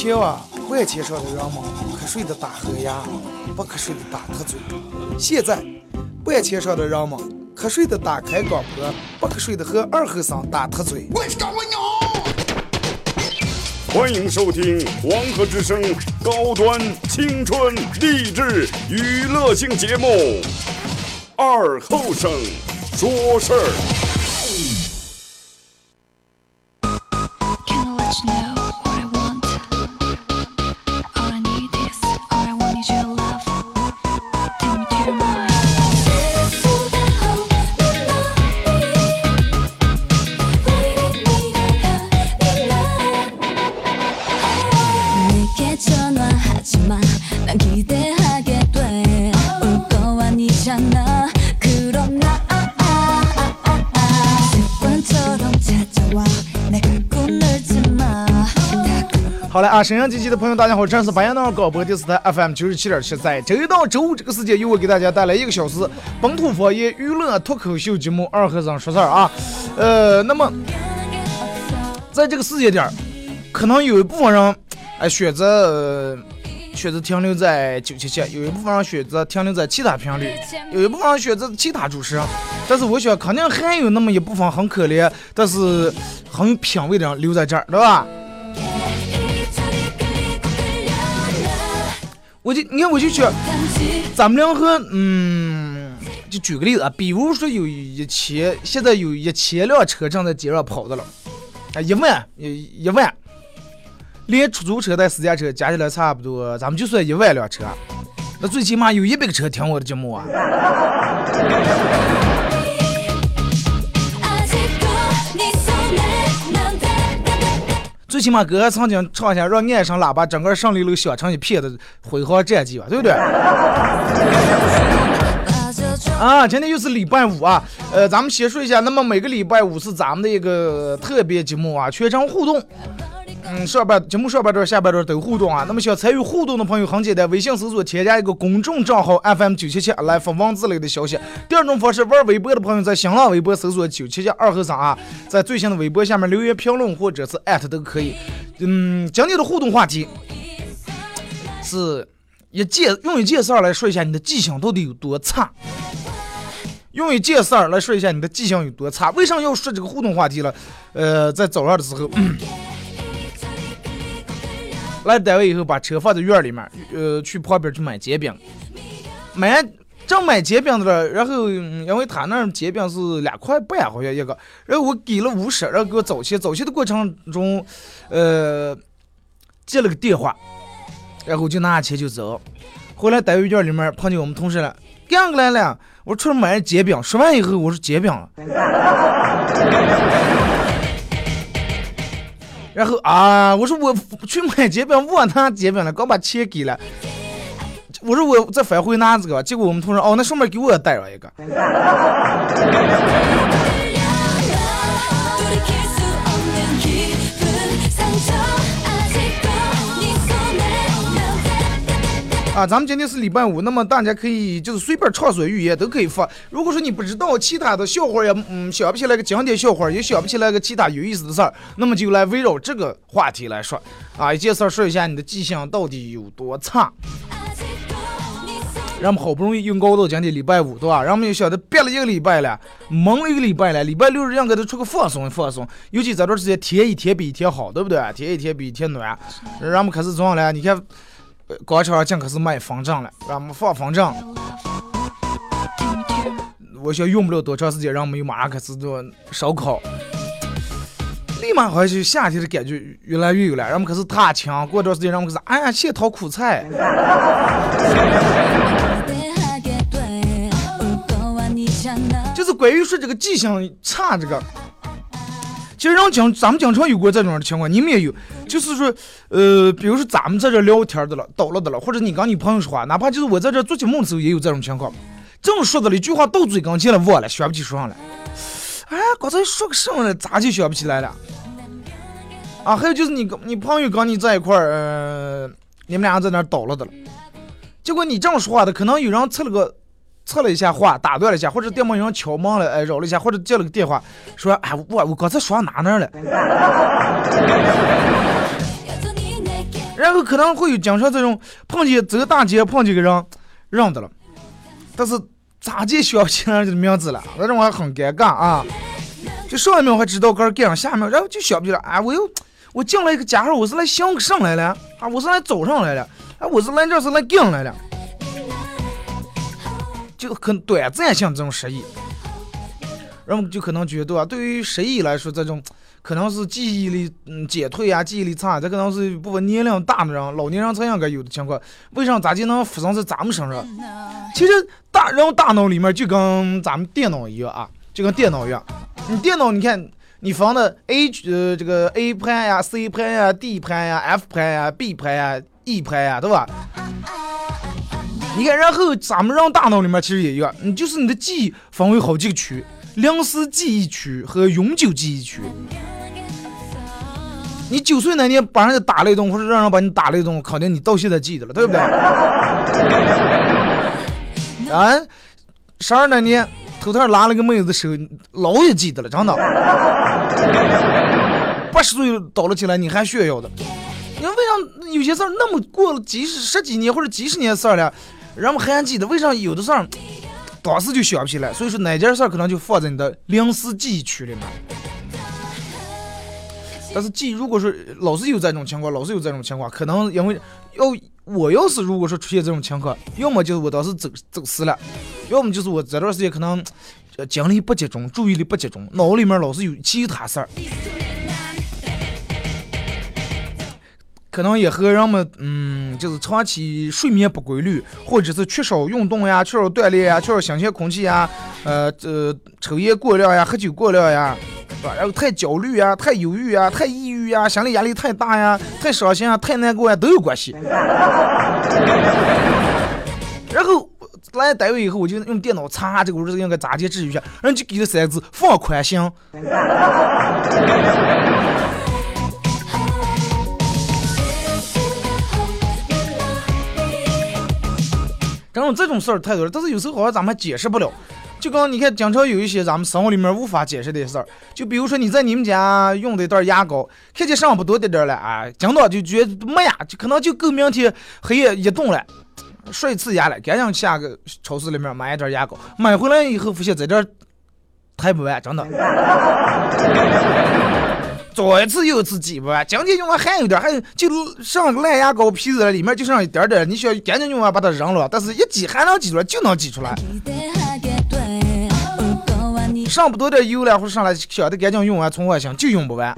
前啊，万千上的人们瞌睡的打呵牙，不瞌睡的打特嘴。现在，万千上的人们瞌睡的打开广播，不瞌睡的和二和尚打特嘴。欢迎收听《黄河之声》高端青春励志娱乐性节目《二后生说事儿》。하지 마. 난 기대하게 돼. 올 거 아니잖아. 그럼 나 습관처럼 찾아와. 내 갖고 놀지 마. 다 好嘞啊，沈阳机器的朋友，大家好，这是白羊岛广播电视台 FM 九十七点七，在周一到周五这个时间，由我给大家带来一个小时本土方言娱乐脱口秀节目《二和尚说事儿》啊。呃，那么在这个时间点儿，可能有一部分人哎选择、呃、 选择停留在九七七，有一部分人选择停留在其他频率，有一部分人选择其他主持人。但是我想，肯定还有那么一部分很可怜，但是很有品位的人留在这儿，对吧？我就你看，我就觉得咱们两个，嗯，就举个例子啊，比如说有一千，现在有一千辆车正在街上跑着了，啊，一万，一一万，连出租车带私家车加起来差不多咱们就算一万辆车。那最起码有一百个车听我的节目啊。最起码哥曾经唱一下让你爱上喇叭整个胜利路响成一片的辉煌战绩吧对不对？啊今天又是礼拜五啊。呃咱们先说一下那么每个礼拜五是咱们的一个特别节目啊全程互动。嗯，上半节目上半段、下半段都互动啊。那么想参与互动的朋友很简单，微信搜索添加一个公众账号 FM 九七七来发文字类的消息。第二种方式，玩微博的朋友在新浪微博搜索九七七二和三啊，在最新的微博下面留言评论或者是艾特都可以。嗯，今天的互动话题是一件用一件事儿来说一下你的记性到底有多差。用一件事儿来说一下你的记性有多差。为啥要说这个互动话题了？呃，在早上的时候，来单位以后把车放在院里面，呃，去旁边去买煎饼，买正买煎饼的了，然后嗯因为他那儿煎饼是两块半好像一个，然后我给了五十，然后给我走去，走去的过程中，呃，接了个电话，然后就拿钱就走。回来单位院里面碰见我们同事了，干过来了。我出来买煎饼，说完以后我说煎饼，然后啊，我说我去买煎饼，我拿煎饼了，刚把钱给了。我说我再返回拿这个，结果我们同事哦，那上面给我也带了一个。啊，咱们今天是礼拜五，那么大家可以就是随便畅所欲言，都可以发。如果说你不知道其他的笑话也，嗯，想不起来个经典笑话，也想不起来个其他有意思的事儿，那么就来围绕这个话题来说。啊，一件事说一下你的记性到底有多差。人们好不容易用高到今天礼拜五，对吧？人们又晓得憋了一个礼拜了，忙了一个礼拜了。礼拜六日应该都出个放松放松，尤其这段时间天一天比一天好，对不对？天一天比一天暖。人们开始装了，你看。广场上竟开始卖风筝了，让我们放风筝。我想用不了多长时间，让我们又马上开始做烧烤。立马好像就夏天的感觉越来越有了，让我们开始踏墙。过段时间，让我们开始，哎呀，现淘苦菜。就是关于说这个记性差这个。其实让经咱们经常有过这种情况，你们也有，就是说，呃，比如说咱们在这聊天的了，叨了的了，或者你跟你朋友说话，哪怕就是我在这做节目的时候也有这种情况，这么说的了一句话到嘴跟前了，忘了，想不起说上来。哎，刚才说个什么了？咋就想不起来了？啊，还有就是你跟你朋友跟你在一块儿，呃，你们俩在那叨了的了，结果你这样说话的，可能有人测了个。测了一下话，打断了一下，或者电门有人敲门了，哎，扰了一下，或者接了个电话，说，哎，我我刚才说到哪那了？然后可能会有经常这种碰见走大街碰见个人认得了，但是咋就想不起来这个名字了？那种还很尴尬啊！就上一秒还知道个儿干上，下一秒然后就想不起来，哎，我又我进了一个家伙，我是来相上来了啊，我是来走上来了，哎，我是来这是来干来了。就很短暂性这种失忆，人们就可能觉得啊，对于失忆来说，这种可能是记忆力嗯减退啊，记忆力差，这可能是部分年龄大的人、老年人才应该有的情况。为啥咋就能发生在咱们身上？其实大人大脑里面就跟咱们电脑一样啊，就跟电脑一样。你电脑你看，你放的 A 呃这个 A 盘呀、C 盘呀、D 盘呀、F 盘呀、B 盘呀、E 盘呀，对吧？你看，然后咱们人大脑里面其实也一样，你就是你的记忆分为好几个区，临时记忆区和永久记忆区。你九岁那年把人家打了一顿，或者让人把你打了一顿，肯定你到现在记得了，对不对？啊，十二那年头头拉了个妹子的手，老也记得了，真的。八十岁倒了起来，你还炫耀的？你为啥有些事儿那么过了几十十几年或者几十年事儿了？人们还记得，为啥有的事儿 当时就想不起来？所以说哪件事儿可能就放在你的临时记忆区里面。但是记，如果说老是有这种情况，老是有这种情况，可能因为要我要是如果说出现这种情况，要么就是我当时走走失了，要么就是我这段时间可能精力不集中，注意力不集中，脑里面老是有其他事儿。可能也和人们，嗯，就是长期睡眠不规律，或者是缺少运动呀、缺少锻炼呀、缺少新鲜空气呀，呃，这抽烟过量呀、喝酒过量呀，是吧？然后太焦虑呀、太忧郁呀、太抑郁呀、心理压力太大呀、太伤心啊、太难过呀，都有关系。然后来单位以后，我就用电脑查这个，我说应该咋介治愈一下，人就给了三个字：放宽心。这种这种事儿太多了，但是有时候好像咱们还解释不了。就刚你看，经常有一些咱们生活里面无法解释的事儿。就比如说你在你们家用的一袋牙膏，看见剩不多点儿了啊，讲到就觉得没呀，就可能就够明天黑夜一动了，刷一次牙了，赶紧下个超市里面买一袋牙膏，买回来以后发现在这儿抬不完，真的。左一次右一次挤不完，今天用完还有点，还有就剩个烂牙膏皮子里面就剩一点点，你需要赶紧用完把它扔了，但是一挤还能挤出来，就能挤出来。剩不多点油了，或者上来想的赶紧用完从外想就用不完。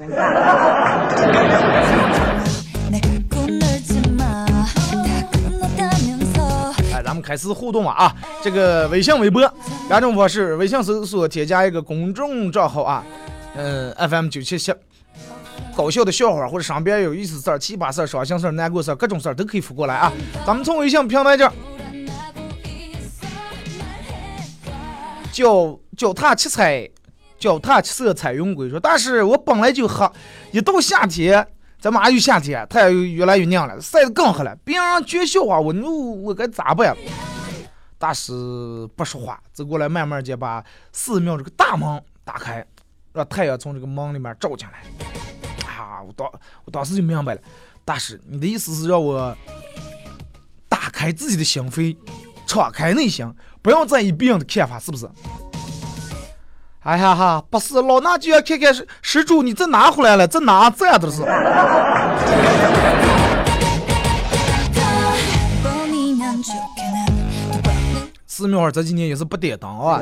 哎，咱们开始互动了啊！这个微信、微博两种方式，微信搜索添加一个公众账号啊，嗯，FM 九七七。搞笑的笑话或者身边有意思事儿、奇葩事儿、伤心事儿、难过事儿，各种事儿都可以发过来啊！咱们从微信平台这儿，脚脚踏七彩，脚踏七色彩云归说，但是我本来就黑，一到夏天，咱马上就夏天，太阳越来越亮了，晒得更黑了。别人绝笑话我，我我该咋办？大师不说话，走过来慢慢就把寺庙这个大门打开，让太阳从这个门里面照进来。啊！我当我当时就明白了，大师，你的意思是让我打开自己的心扉，敞开内心，不要在意别人的看法，是不是？哎呀哈，不是，老衲就要看看施施主你这拿回来了，这哪这样都是。寺庙这几年也是不点灯啊。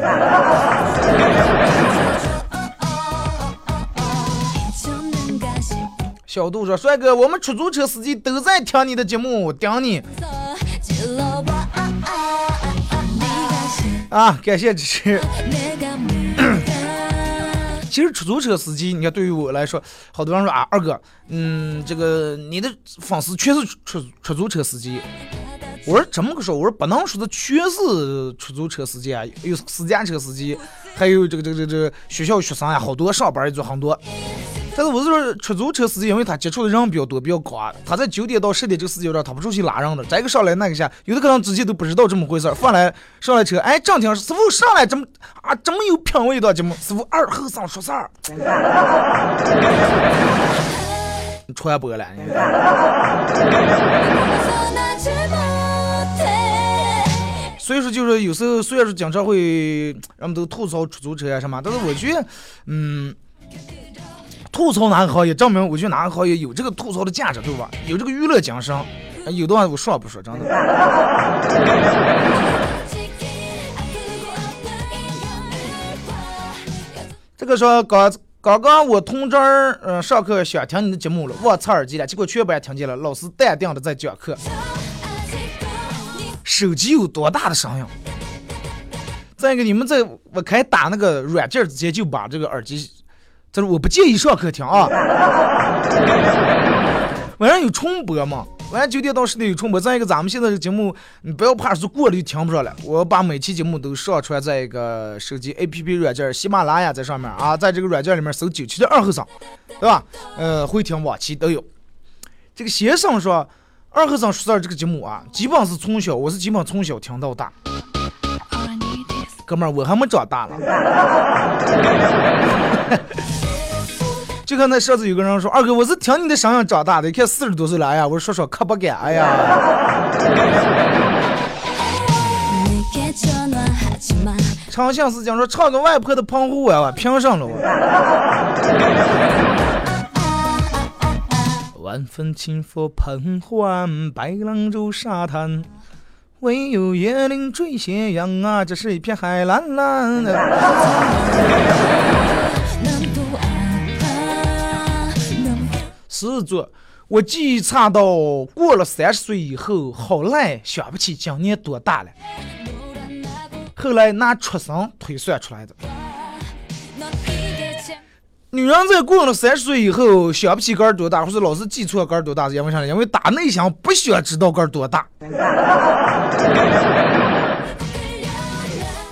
小杜说：“帅哥，我们出租车司机都在听你的节目，顶你。”啊，感谢支持。其实出租车司机，你看对于我来说，好多人说啊，二哥，嗯，这个你的粉丝全是出出租车司机。我说怎么个说，我说不能说的全是出租车司机啊，有私家车司机，还有这个这个这个这个学校学生呀，好多上班也做很多。但是我是说出租车司机，因为他接触的人比较多，比较广，他在九点到十点这个时间段，他不出去拉人的，这个上来那个下，有的可能之前都不知道这么回事儿，放来上来车，哎，正听师傅上来这么啊这么有品味的节目，师傅二后生说事儿，传播了，你所以说就是有时候虽然说经常会人们都吐槽出租车呀什么，但是我觉得，嗯。吐槽哪个行业，证明我去哪个行业有这个吐槽的价值，对吧？有这个娱乐精神。有的话我说不说，真的。这个说刚刚刚我同桌儿嗯上课想听你的节目了，忘插耳机了，结果全班听见了，老师淡定的在讲课。手机有多大的声音？再一个，你们在我开打那个软件之前就把这个耳机。这是我不建议上课听啊，晚上有重播嘛？晚上九点到十点有重播。再一个，咱们现在这个节目，你不要怕是过了就听不上了。我把每期节目都上传在一个手机 APP 软件喜马拉雅在上面啊，在这个软件里面搜九七的二和尚，对吧？呃，会听往期都有。这个先生说，二和尚说事这个节目啊，基本是从小，我是基本从小听到大。哥们儿，我还没长大了。就看那上次有个人说：“二哥，我是听你的声音长大的，一看四十多岁了，哎呀，我说说可不敢，哎呀。”长相思讲说唱个外婆的澎湖湾，凭什么了？晚风轻拂澎湖湾，白浪逐沙滩，唯有椰林缀斜阳啊，这是一片海蓝蓝的。狮子座，我记差到过了三十岁以后，好赖想不起今年多大了。后来拿出生推算出来的。女人在过了三十岁以后，想不起个儿多大，或者老是记错个儿多大，因为啥？因为打内心不想知道个儿多大。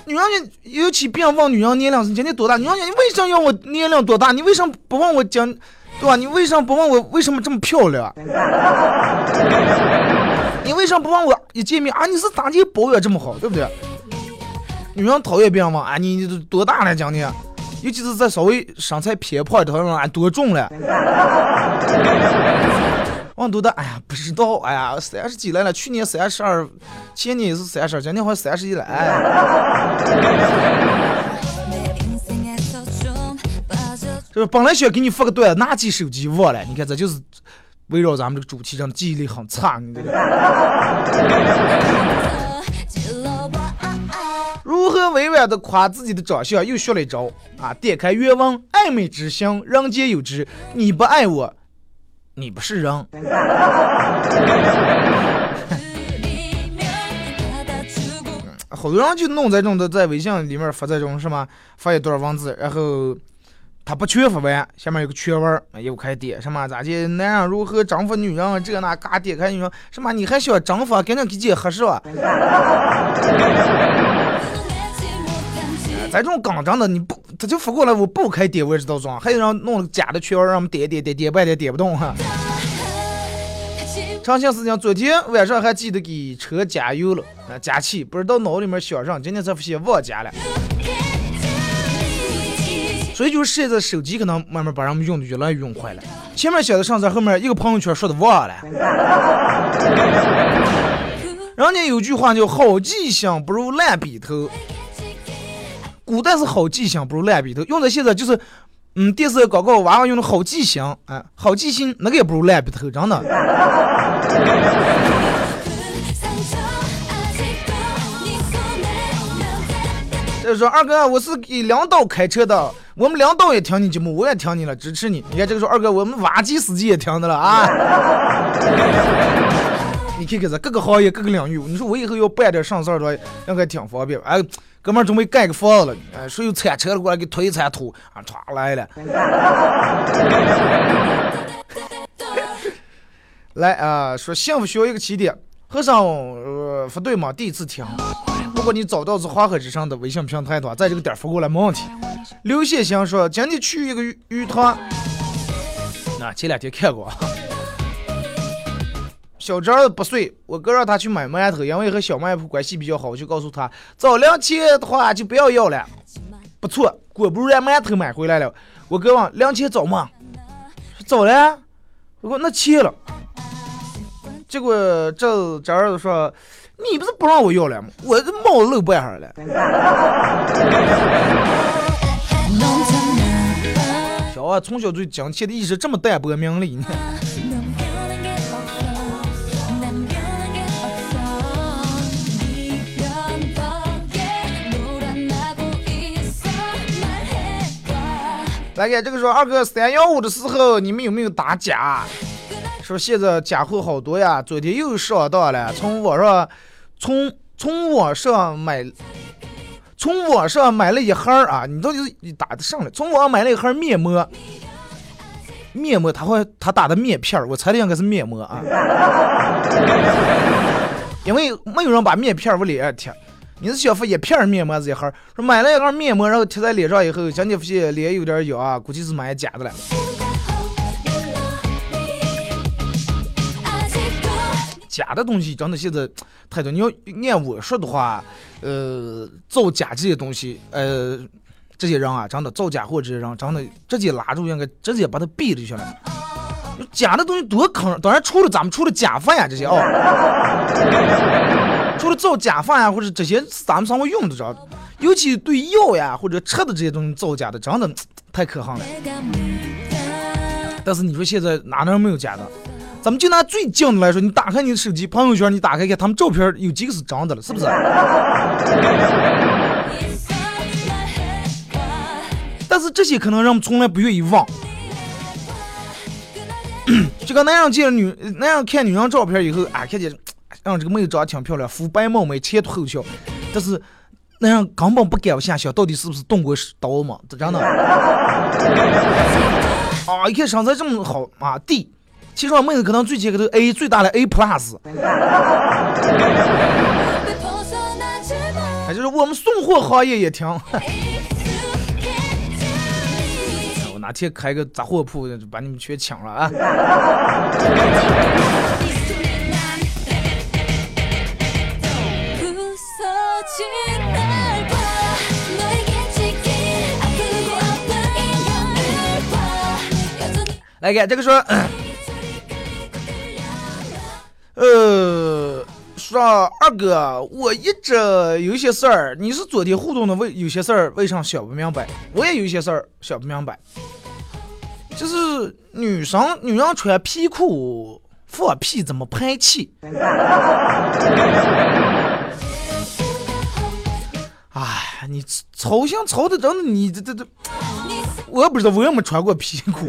女人尤其别问女人年龄是今年多大，女人你为什么要我年龄多大？你为什么不问我讲？对吧？你为什么不问我为什么这么漂亮？你为什么不问我一见面啊？你是咋的保养这么好，对不对？女人讨厌别人问啊，你你多大了讲你？尤其是在稍微身材偏胖的，人俺多重了？问多大？哎呀，不知道。哎呀，三十几来了，去年三十二，前年也是三十二，今年好像三十一了。哎。就是本来想给你发个段，拿起手机忘了。你看，这就是围绕咱们这个主题上的记忆力很差。你这个 如何委婉的夸自己的长相？又学了一招啊！点开原文，爱美之心，人皆有之。你不爱我，你不是人。好多人就弄这种的，在微信里面发这种什么，发一段文字，然后。他不缺乏完，下面有个全文，又开点什么咋的？男人如何征服女人？这那嘎点开，你说什么？你还想征服？赶紧给姐合适吧。咱这种刚正的，你不他就发过来，我不开点我也知道装，还有人弄了假的全文，让我们点点点点半天点不动哈。长信思讲，昨天晚上还记得给车加油了，啊加气，不知道脑里面想啥，今天才发现忘加了。所以就是现在手机可能慢慢把人们用的越来越用坏了。前面写的上字，后面一个朋友圈说的忘了。人家有句话叫“好记性不如烂笔头”，古代是好记性不如烂笔头，用在现在就是，嗯，电视广告娃娃用的好记性，哎，好记性那个也不如烂笔头，真的。就说二哥，我是给领导开车的，我们领导也听你节目，我也听你了，支持你。你看这个说二哥，我们挖机司机也听的了啊。你看看这各个行业各个领域，你说我以后要办点上事儿的话，应该挺方便。哎，哥们儿准备盖个房子了，哎，说有铲车的过来给推一铲土，啊，歘来了。来啊，说幸福需要一个起点。和尚呃不对嘛，第一次听。如果你找到是黄河之上的微信平台的话，在这个点发过来没问题。刘谢祥说，今天去一个鱼鱼塘，那前两天看过。小侄儿不睡，我哥让他去买馒头，因为和小卖铺关系比较好，我就告诉他，早两钱的话就不要要了。不错，果不然馒头买回来了。我哥问两钱早吗？早了。我说那钱了。结果这侄儿子说：“你不是不让我要了吗？我这帽子露半下了。”小娃，从小对金钱的意识这么淡薄名利呢。来给这个说二哥三幺五的时候，你们有没有打假？说现在假货好多呀，昨天又上当了。从网上，从从网上买，从网上买了一盒啊，你到底是打的上来？从网上买了一盒面膜，面膜他会他打的面片我猜的应该是面膜啊，因为没有人把面片儿往脸上贴。你是想敷一片面膜还是一盒？说买了一盒面膜，然后贴在脸上以后，今天发现脸有点痒啊，估计是买假的了。假的东西真的现在太多。你要按我说的话，呃，造假这些东西，呃，这些人啊，真的造假货这些人，真的直接拉住应该直接把他毙了就行了。假的东西多坑，当然除了咱们除了假饭呀这些哦，除了造假饭呀或者这些咱们生活用的着，尤其对药呀或者吃的这些东西造假的，真的太可恨了。但是你说现在哪能没有假的？咱们就拿最近的来说，你打开你的手机朋友圈，你打开看，他们照片有几个是真的了，是不是？但是这些可能人们从来不愿意忘。就跟男人见女，男人看女人照片以后，啊，看见让这个妹子长得挺漂亮，肤白貌美，前凸后翘，但是男人根本不敢往下想，到底是不是动过刀嘛？这真的。啊，一看身材这么好啊，D，其实我妹子可能最前个头 A 最大的 A plus。哎，就是我们送货行业也挺。我哪天开个杂货铺，就把你们全抢了啊！来看这个说，呃说二哥，我一直有些事儿，你是昨天互动的，为有些事儿为啥想不明白？我也有些事儿想不明白，就是女生女人穿皮裤放屁怎么排气？哎，你操心操的真的，你这这这。我也不知道，我也没穿过皮裤，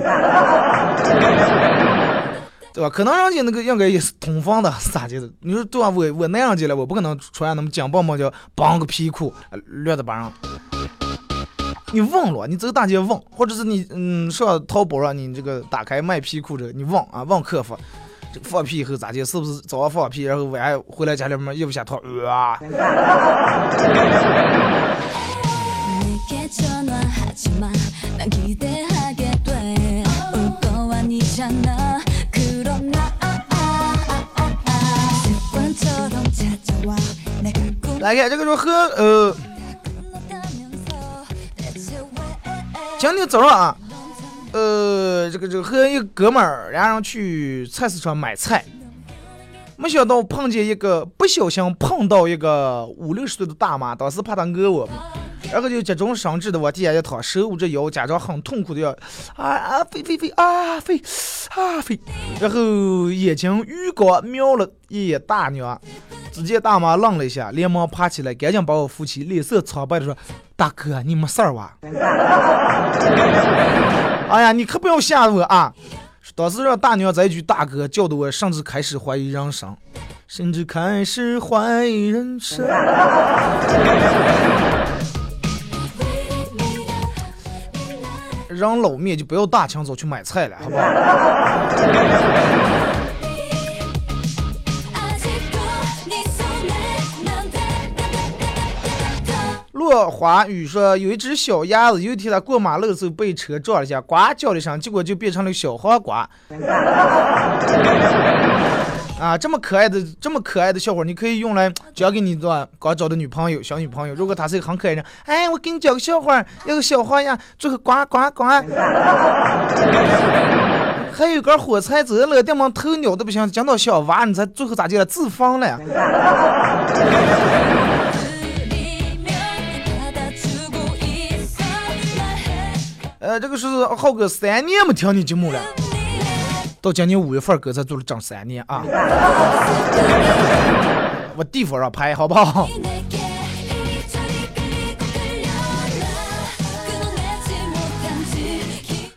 对吧？可能人家那个应该也是通风的，咋的？你说对吧？我我那样进来，我不可能穿那么紧绷绷叫绑个皮裤，乱的巴上。你问了，你走大街问，或者是你嗯上淘宝上，你这个打开卖皮裤这个，你问啊问客服，这个放屁以后咋的？是不是早上放屁，然后晚上回来家里面衣服下脱？啊。来看这个说和呃，今天早上啊，呃，这个这个和一个哥们儿两人去菜市场买菜，没想到碰见一个不小心碰到一个五六十岁的大妈，当时怕他讹我。然后就急中生智的往地下一躺，手捂着腰，假装很痛苦的要啊啊飞飞飞啊飞啊飞，然后眼睛余光瞄了一眼大娘，只见大妈愣了一下，连忙爬起来，赶紧把我扶起，脸色苍白的说：“大哥，你没事儿吧？” 哎呀，你可不要吓我啊！当时让大娘这一句“大哥”叫得我甚至开始怀疑人生，甚至开始怀疑人生。张老面就不要大清早去买菜了好不好？落华宇说有一只小鸭子有一天他过马路的时候被车撞了一下呱叫了一声结果就变成了小黄瓜。啊这么可爱的这么可爱的笑话你可以用来 讲给你的刚找的女朋友小女朋友如果她是一个很可爱的人哎我给你讲个笑话要个小花呀最后呱呱呱。还有个火柴折了电门头扭的不行惊到小娃你才最后咋进了自封了呀？呃这个是浩哥三年没听你节目了。到今年五月份搁才做了整三年啊。我地方上拍好不好？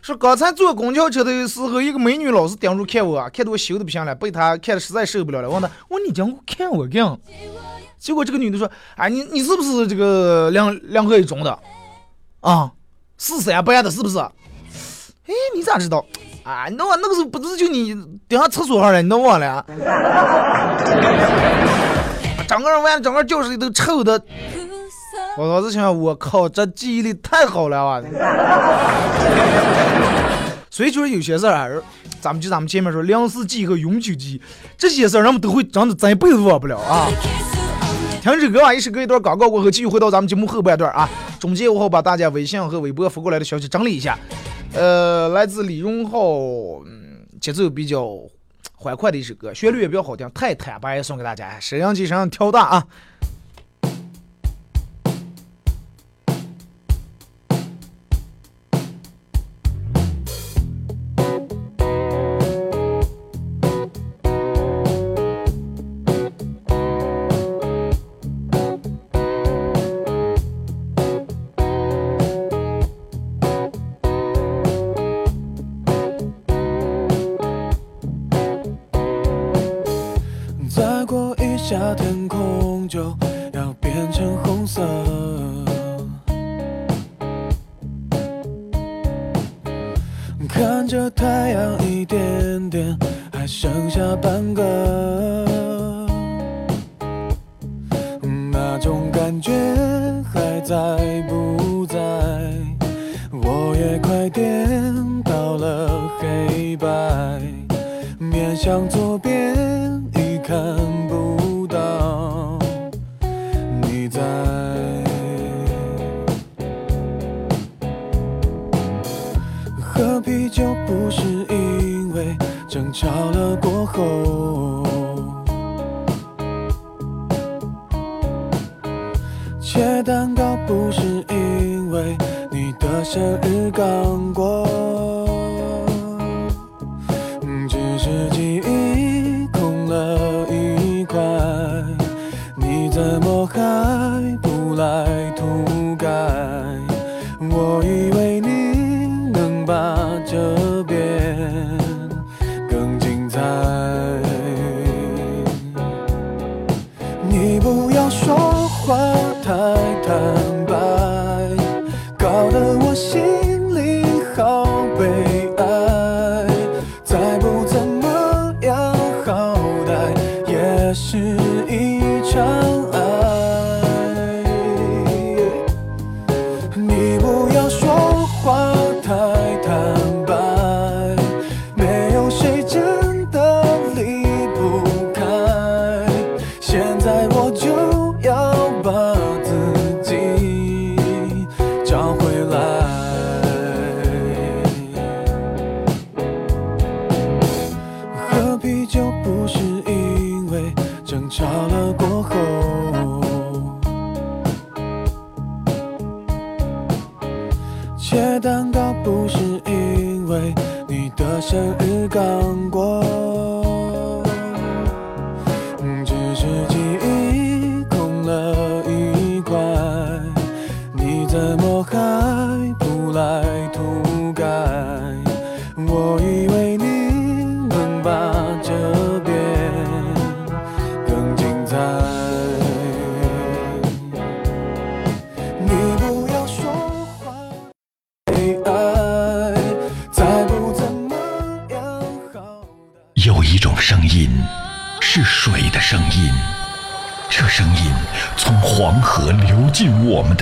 说刚才坐公交车的时候，一个美女老是盯住看我，看的我羞得不行了，被她看的实在受不了了，问她：“我你讲过看我干？”结果这个女的说：“哎，你你是不是这个两两个一中的？啊，四三班的，是不是？哎，你咋知道？啊，你那我那个时候不是就你顶上厕所上了，你都忘了、整个人完，整个教室里都臭的。我老是想，我靠，这记忆力太好了啊！所以就是有些事儿、啊，咱们就咱们前面说粮食记忆和永久记忆，这些事儿人们都会真的真一辈子忘不了啊。停止歌啊！一首歌一段广告过后，继续回到咱们节目后半段啊。中间我好把大家微信和微博发过来的消息整理一下。呃，来自李荣浩，嗯，节奏比较欢快的一首歌，旋律也比较好听，太坦白送给大家，收音机声调大啊。看着太阳一点点，还剩下半个，那种感觉还在不在？我也快颠到了黑白。面向左边一看吵了过后，切蛋糕不是因为你的生日刚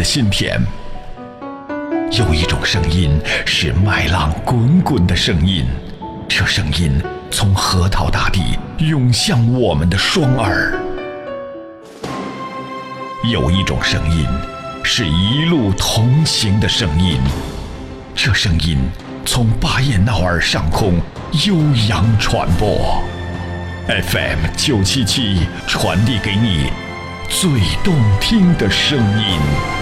心田；有一种声音是麦浪滚滚的声音，这声音从河套大地涌向我们的双耳；有一种声音是一路同行的声音，这声音从巴彦淖尔上空悠扬传播。FM 九七七传递给你最动听的声音。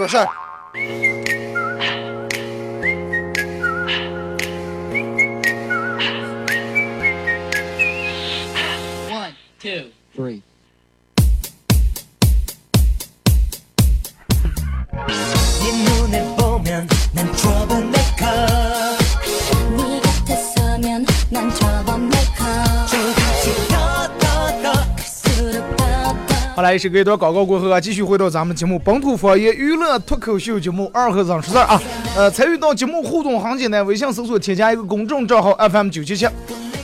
说事儿。One, two, three. 好来，是隔一段广告过后啊，继续回到咱们节目本土方言娱乐脱口秀节目二和尚说事儿啊。呃，参与到节目互动很简单，微信搜索添加一个公众账号 FM 九七七，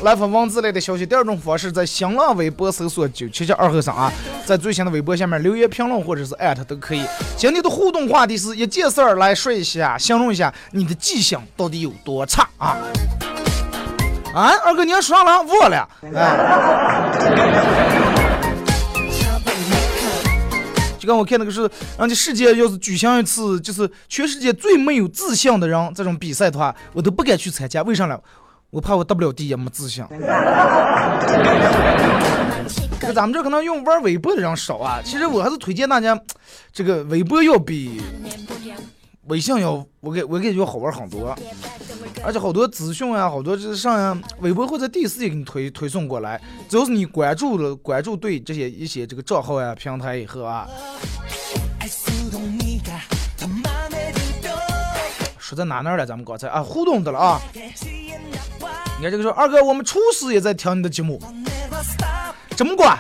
来发文字类的消息。第二种方式在新浪微博搜索九七七二和尚啊，在最新的微博下面留言评论或者是艾特都可以。今天的互动话题是一件事儿来说一下，形容一下你的记性到底有多差啊？啊，二哥你要说啥了？忘了，哎。就跟我看那个是，人家世界要是举行一次，就是全世界最没有自信的人这种比赛的话，我都不敢去参加。为啥呢？我怕我得不了第一，没自信。这咱们这可能用玩微博的人少啊，其实我还是推荐大家，这个微博要比微信要，我给我感觉好玩很多，而且好多资讯啊，好多这上呀，微博会在第一时间给你推推送过来。只要是你关注了，关注对这些一些这个账号呀、平台以后啊，说在哪那儿了？咱们刚才啊互动的了啊。你看这个说二哥，我们厨师也在听你的节目，怎么管？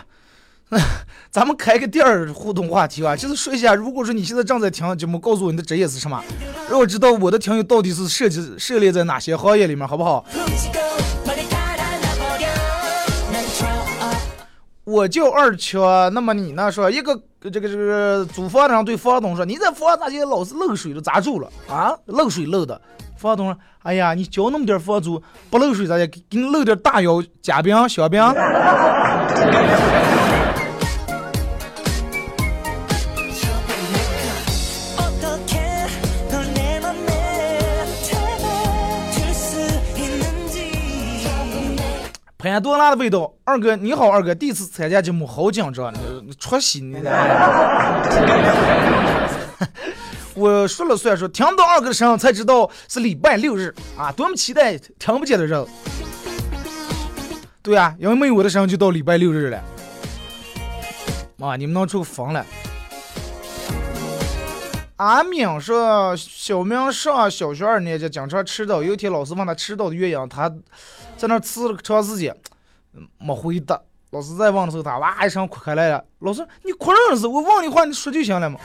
咱们开个第二互动话题啊，就是说一下，如果说你现在正在听节目，告诉我你的职业是什么，让我知道我的听友到底是涉及涉猎在哪些行业里面，好不好？我叫二车，那么你呢？说一个这个这个租房的人对房东说：“你这房咋就老是漏水了？咋住了啊？漏水漏的。”房东说：“哎呀，你交那么点房租，不漏水咋的？给你漏点大腰夹冰、小冰。”潘多拉的味道，二哥你好，二哥第一次参加节目，好紧张，你出息你。我说了算说，听到二哥的声音才知道是礼拜六日啊，多么期待听不见的人。对啊，因为没有我的声音就到礼拜六日了。妈，你们能出疯了？阿敏说，小明上小学二年级，经常迟到。有一天老师问他迟到的原因，他在那儿迟了长时间，没回答。老师再问的时候，他哇一声哭开来了。老师，你哭啥子？我问你话，你说就行了嘛。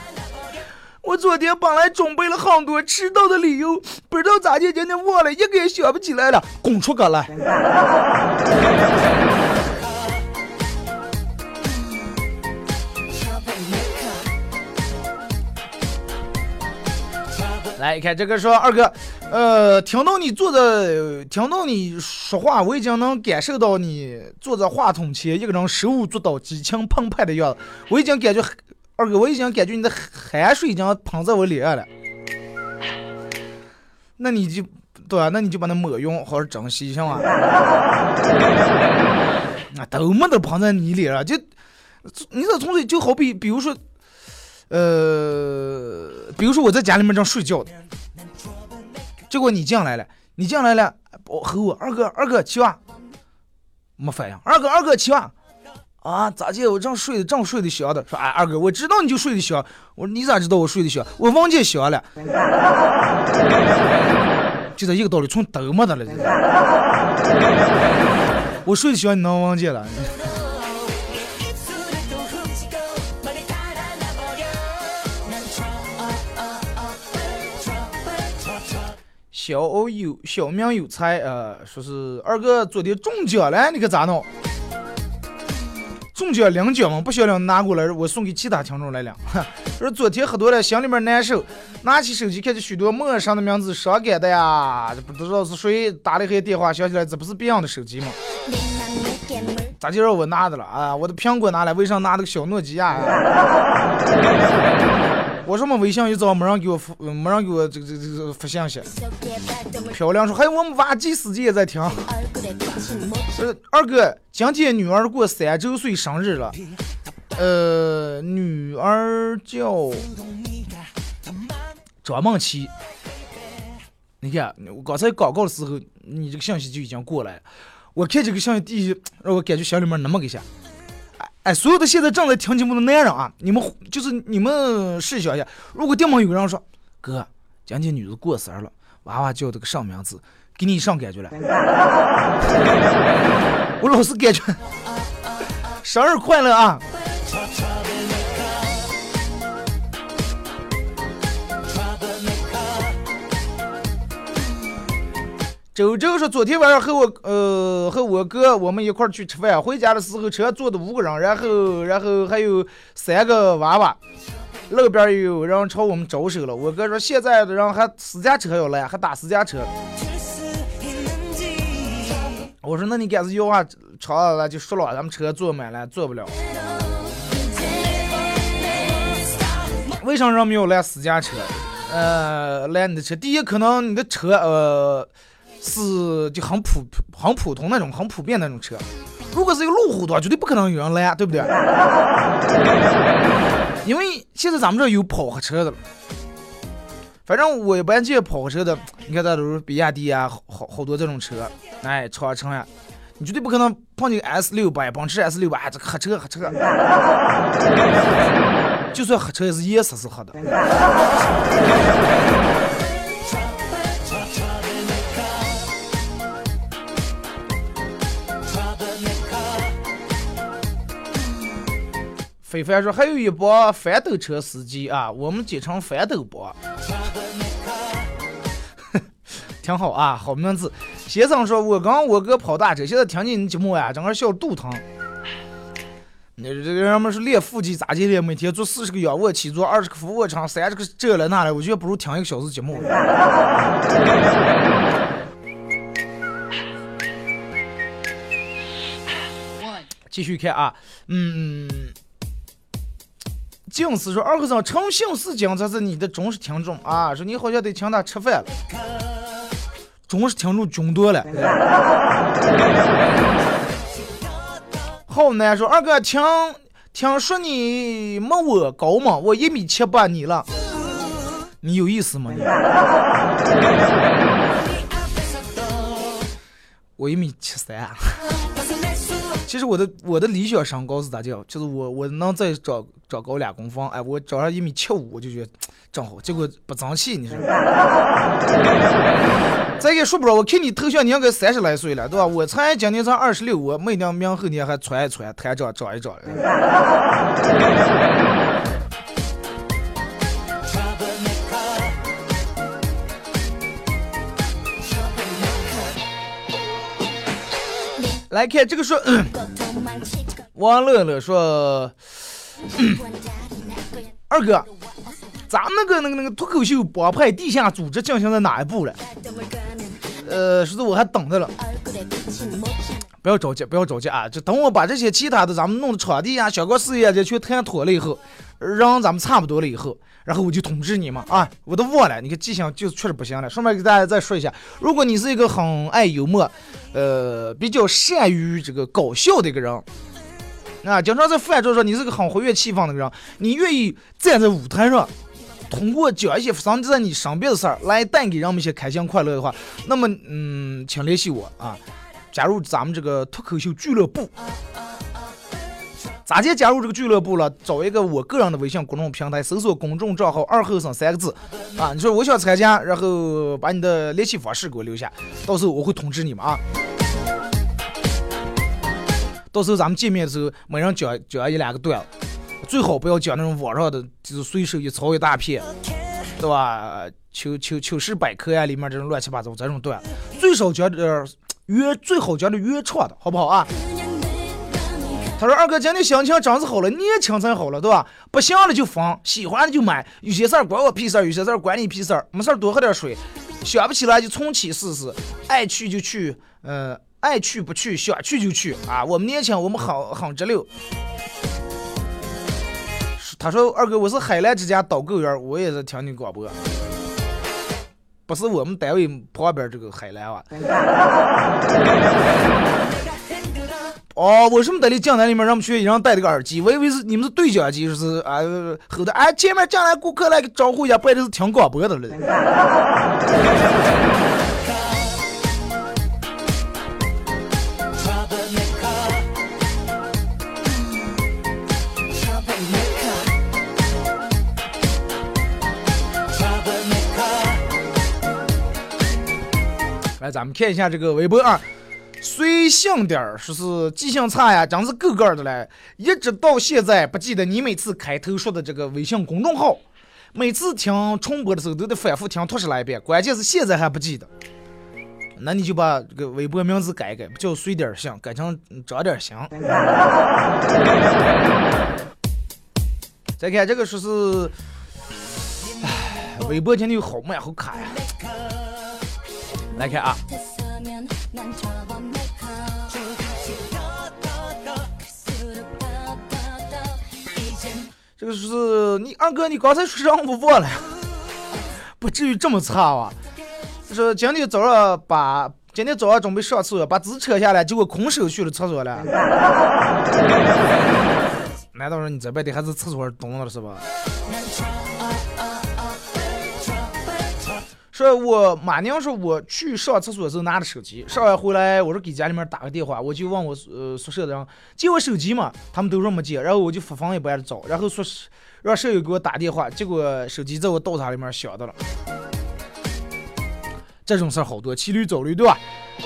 我昨天本来准备了很多迟到的理由，不知道咋就，今天忘了，一个也想不起来了。滚出去来！来看这个说二哥，呃，听到你坐在，听到你说话，我已经能感受到你坐在话筒前，一个人手舞足蹈、激情澎湃的样子。我已经感觉，二哥，我已经感觉你的汗水已经喷在我脸上了。那你就对啊，那你就把它抹用，好好珍惜行吗？啊，都没得喷在你脸上，就你这从这就好比，比如说。呃，比如说我在家里面正睡觉的，结果你进来了，你进来了，我和我二哥二哥起哇，没反应，二哥二哥起哇。啊，咋的？我正睡的正睡的香的，说哎，二哥，我知道你就睡的香。我说你咋知道我睡的香？我忘记香了。就 这一个道理，从都没得了。我睡的香，你能忘记了？小有小明有才，呃，说是二哥昨天中奖了，你可咋弄？中奖领奖嘛，不想领拿过来，我送给其他听众来领。说昨天喝多了，心里面难受，拿起手机看见许多陌生的名字，伤感的呀，这不知道是谁打了一个电话，想起来这不是别人的手机吗？咋就让我拿的了啊？我的苹果拿了，为啥拿那个小诺基亚呀？我说嘛，微信一早没人给我发，没人给我这个这个这个发信息。漂亮说，还有我们挖机司机也在听。呃，二哥，今天女儿过三周岁生日了，呃，女儿叫张梦琪。你看，我刚才广告的时候，你这个信息就已经过来了。我看这个信息，第一让我感觉心里面那么个下。哎，所有的现在正在听节目的男人啊，你们就是你们试想一下，如果电门有个人说，哥，今天女的过生日了，娃娃叫这个上名字，给你上感觉了。我老是感觉，生日快乐啊！周周说，昨天晚上和我呃和我哥我们一块儿去吃饭，回家的时候车坐的五个人，然后然后还有三个娃娃，路边有人朝我们招手了。我哥说现在的人还私家车要来，还打私家车。我说那你干是要话长了就说了，咱们车坐满了，坐不了。为啥人没有来私家车？呃，来你的车，第一可能你的车呃。是就很普很普通那种很普遍那种车，如果是一个路虎的话，绝对不可能有人拦，对不对？因为现在咱们这有跑客车的了。反正我一般见跑车的，你看这都是比亚迪啊，好好多这种车，哎，长城呀，你绝对不可能碰见 S 六百，奔驰 S 六百，这黑车黑车，就算黑车也是颜色是黑的。非凡说：“还有一帮翻斗车司机啊，我们简称翻斗帮，挺好啊，好名字。”先生说：“我刚我哥跑大车，现在听见你节目呀，整个小肚疼。那这人们是练腹肌咋的练？每天做四十个仰卧起坐，二十个俯卧撑，三十个这了那了，我觉得不如听一个小时节目。”继续看啊，嗯。静思说：“二和尚诚信是金，才是你的忠实听众啊！说你好像得请他吃饭了，忠实听众军多了。”好难说，二哥听听说你没我高吗？我一米七八，你了，你有意思吗你？我一米七三。其实我的我的理想身高是咋叫？就是我我能再长长高两公分，哎，我长上一米七五，我就觉得 正好。结果不争气，你说。再也说不着，我看你头像，你应该三十来岁了，对吧？我才今年才二十六，我每年明后年还穿一穿，团长长一长。来看这个说，王乐乐说，二哥，咱们那个那个那个脱口秀帮派地下组织进行到哪一步了？呃，说是我还等着了，不要着急，不要着急啊，就等我把这些其他的咱们弄的场地啊、小公司呀这全谈妥了以后，让咱们差不多了以后。然后我就通知你嘛，啊，我都忘了，你看记性就确实不行了。顺便给大家再说一下，如果你是一个很爱幽默，呃，比较善于这个搞笑的一个人，啊，经常在饭桌上你是个很活跃气氛的人，你愿意站在舞台上，通过讲一些发生在你身边的事儿来带给人们一些开心快乐的话，那么嗯，请联系我啊，加入咱们这个脱口秀俱乐部。咋接加入这个俱乐部了？找一个我个人的微信公众平台，搜索公众账号“二后生”三个字啊。你说我想参加，然后把你的联系方式给我留下，到时候我会通知你们啊。到时候咱们见面的时候，每人讲讲一两个段子，最好不要讲那种网上的，就是随手一抄一大片，对吧？糗糗糗事百科呀，里面这种乱七八糟这种段，最少讲点原，最好讲点原创的，好不好啊？他说：“二哥，今天心情真是好了，年轻真好了，对吧？不行了就放，喜欢的就买，有些事儿关我屁事儿，有些事儿关你屁事儿。没事儿多喝点水，想不起来就重启试试，爱去就去，呃，爱去不去，想去就去啊！我们年轻，我们很很直溜。”他说：“二哥，我是海澜之家导购员，我也是听你广播，不是我们单位旁边这个海澜啊。”哦，为什么在你讲台里面让我们学一样戴这个耳机？我以为是你们是对讲机，就是啊后头哎前面进来顾客来招呼一下，不然就是听广播的了。来，咱们看一下这个微博啊。随性点儿，说是记性差呀，真是够够的嘞！一直到现在不记得你每次开头说的这个微信公众号，每次听重播的时候都得反复听脱十来遍，关键是现在还不记得。那你就把这个微博名字改改，不叫随点性，改成长点心。再看这个说是，唉，微博今天又好慢好卡呀。来看啊。这个是你二哥，你刚才说让我忘了，不至于这么差吧？说今天早上把今天早上准备上厕所，把纸扯下来，结果空手去了厕所了。难道说你这半天还是厕所蹲了是吧？说我马娘说我去上厕所的时候拿着手机，上完回来我说给家里面打个电话，我就问我呃宿舍的人借我手机嘛，他们都说没借，然后我就发房也不挨着找，然后说是让舍友给我打电话，结果手机在我刀塔里面响的了。这种事儿好多，骑驴找驴对吧？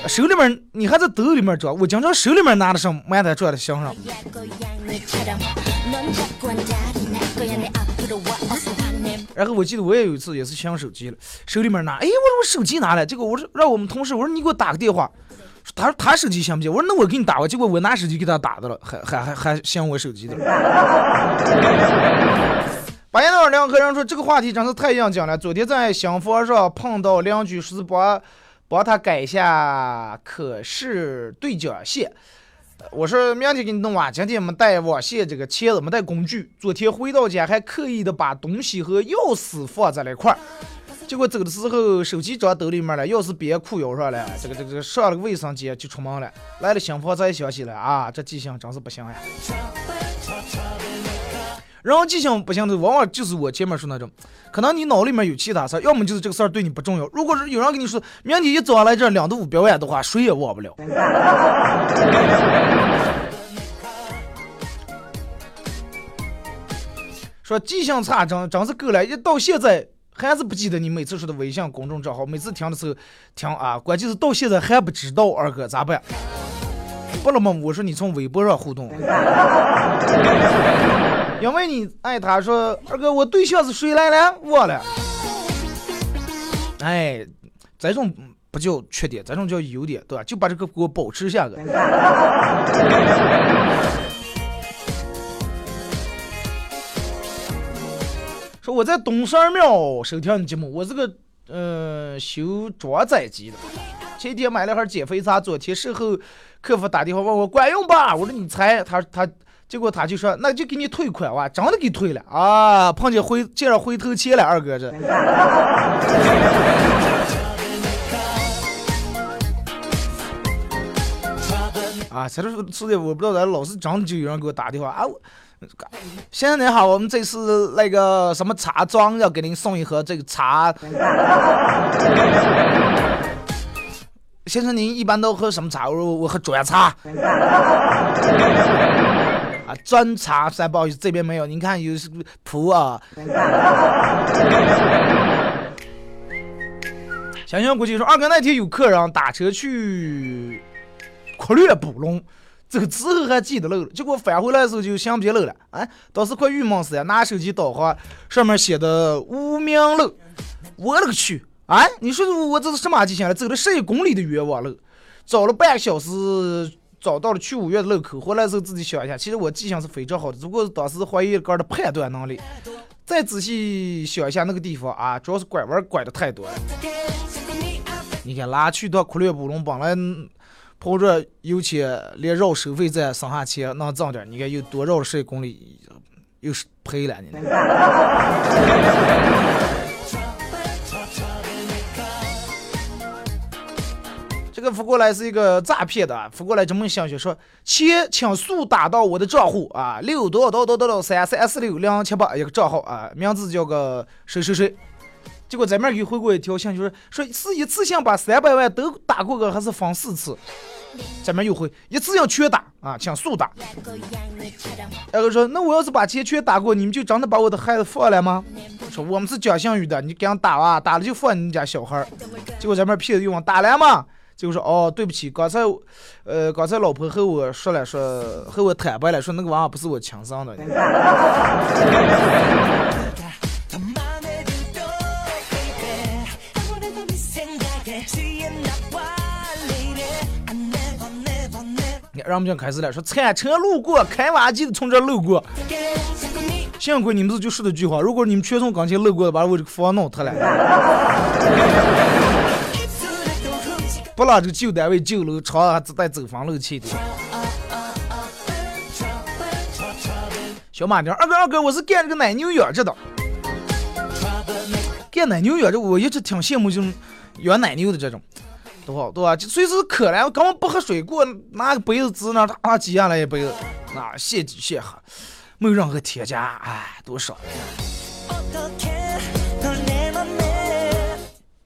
手里面你还在兜里面找，我经常手里面拿的上，满在转的箱上。然后我记得我也有一次也是抢手机了，手里面拿，哎，我说我手机拿来，结果我说让我们同事，我说你给我打个电话，他说他手机响不响？我说那我给你打吧，结果我拿手机给他打的了，还还还还响我手机的。八爷那两个人说这个话题真是太应景了。昨天在新房上碰到邻居，说是帮帮他改一下可视对讲线。我说明天给你弄啊，今天没带网线这个钳子，没带工具。昨天回到家还刻意的把东西和钥匙放在了一块儿，结果走的时候手机装兜里面了，钥匙别裤腰上了，这个这个上了个卫生间就出门了。来了新房才想起来啊，这记性真是不行呀。然后记性不行的，往往就是我前面说那种，可能你脑里面有其他事儿，要么就是这个事儿对你不重要。如果是有人跟你说明天一早来这两度五表演的话，谁也忘不了。说记性差，真真是够了，一到现在还是不记得你每次说的微信公众账号，每次听的时候听啊，关键是到现在还不知道二哥咋办？不了吗？我说你从微博上互动。因为你爱他说二哥，我对象是谁来了？忘了。哎，这种不叫缺点，这种叫优点，对吧？就把这个给我保持下个。说我在东山庙收听你节目，我是个呃修装载机的。前天买了盒减肥茶，昨天事后客服打电话问我管用吧？我说你猜，他他。结果他就说，那就给你退款哇，真的给退了啊！碰见回见着回头钱了，二哥这。啊，前段时间我不知道咋，老是真的就有人给我打电话啊，我先生您好，我们这次那个什么茶庄要给您送一盒这个茶。先生，您一般都喝什么茶？我说我喝砖茶。啊，砖茶，实在不好意思，这边没有。您看有是不是普洱？想想估计说，二哥那天有客人打车去阔略补龙，这个字后还记得漏了，结果返回来的时候就想不起漏了。哎，当时快郁闷死了，拿手机导航，上面写的无名路，我勒个去！哎，你说我这是什么迹象了？走了十一公里的冤枉路，找了半个小时，找到了去五岳的路口。回来的时候自己想一下，其实我记性是非常好的，只不过是当时怀疑个人的判断能力。再仔细想一下那个地方啊，主要是拐弯拐的太多了。你看，拉去到库略布隆，本来跑着有钱，连绕收费站省下钱能挣点，你看又多绕了十一公里，又是赔了你。个发过来是一个诈骗的，发过来这么想学说，钱请速打到我的账户啊，六多少多少多三三四六零七八一个账号啊，名字叫个谁谁谁。结果咱面给回过一条信息说，说是一次性把三百万都打过个，还是分四次？咱面又回一次性全打啊，请速打。然后说，那我要是把钱全打过，你们就真的把我的孩子放了吗？说我们是讲信誉的，你给人打啊，打了就放你家小孩。结果咱面骗子又问打了吗？结果说哦，对不起，刚才，呃，刚才老婆和我说了，说和我坦白了，说那个娃娃不是我亲生的。让我们就开始了，说铲车路过，开挖机的从这路过。幸亏你们这就说这句话，如果你们全从刚前路过，把我这个房弄塌了。不让这个旧单位旧楼长还只带走房漏气的。小马丁，二哥二哥，我是干这个奶牛养殖的。干奶牛养殖，我一直挺羡慕这种养奶牛的这种。多好多啊！就随时渴了，我根本不喝水，给我拿个杯子指那他挤下来一杯子，那现挤现喝，没有任何添加，哎，多爽！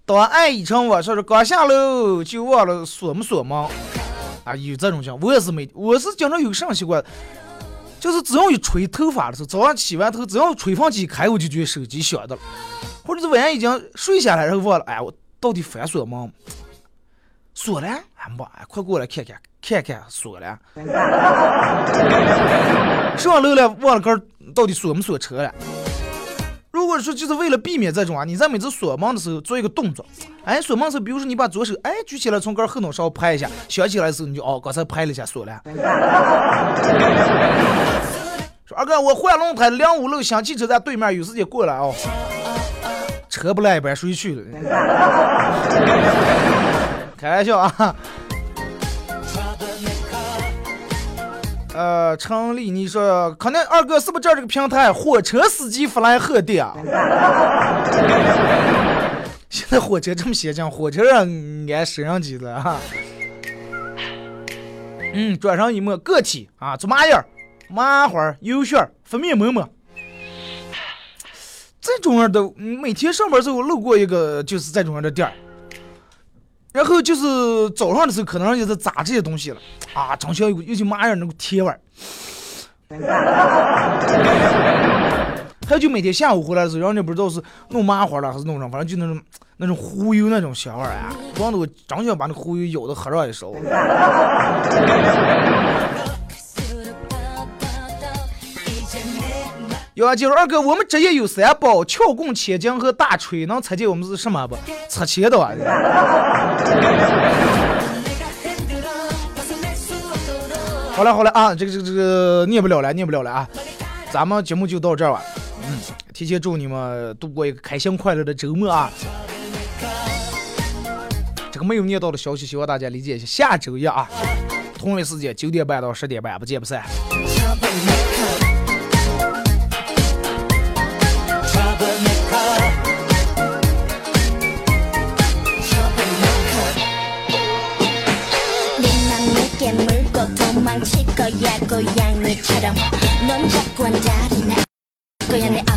当爱已成我说是刚下楼就忘了锁没锁门啊，有这种情况，我也是没，我是经常有啥习惯，就是只要一吹头发的时候，早上洗完头，只要吹风机开，我就觉得手机响的了，或者是晚上已经睡下来然后忘了，哎，我到底反锁门？锁了，俺妈，快过来看看，看看锁了。上楼了，忘了儿到底锁没锁车了。如果说就是为了避免这种啊，你在每次锁门的时候做一个动作，哎，锁门的时候，比如说你把左手哎举起来，从儿后脑勺拍一下，想起来的时候你就哦，刚才拍了一下锁了。说二哥，我换轮胎，两五路新汽车站对面有时间过来哦。车不来一般谁去了？开玩笑啊！呃，陈丽，你说可能二哥是不是这这个平台火车司机发来贺电啊？现在火车这么先进，火车上安摄像机了哈。嗯，转上一抹个体啊，做嘛样、麻花、油旋、敷面馍馍，这种样的每天上班时候路过一个，就是这种样的店儿。然后就是早上的时候，可能就是炸这些东西了啊，长像有有些麻样那个甜味儿。还有就每天下午回来的时候，人家不知道是弄麻花了还是弄啥，反正就那种那种忽悠那种香味儿啊，光都长想把那忽悠咬的喝上一勺。有啊，就是二哥，我们职业有三宝：撬棍、千斤和大锤，能猜见我们是什么不？拆迁的！好了好了啊，这个这个这个念不了了，念不了了啊！咱们节目就到这儿吧。嗯，提前祝你们度过一个开心快乐的周末啊！这个没有念到的消息，希望大家理解一下。下周一啊，同一时间九点半到十点半，不见不散。 도망칠 거야 고양이처럼 넌 자꾸 안 자리 나 거야 내 아. 앞.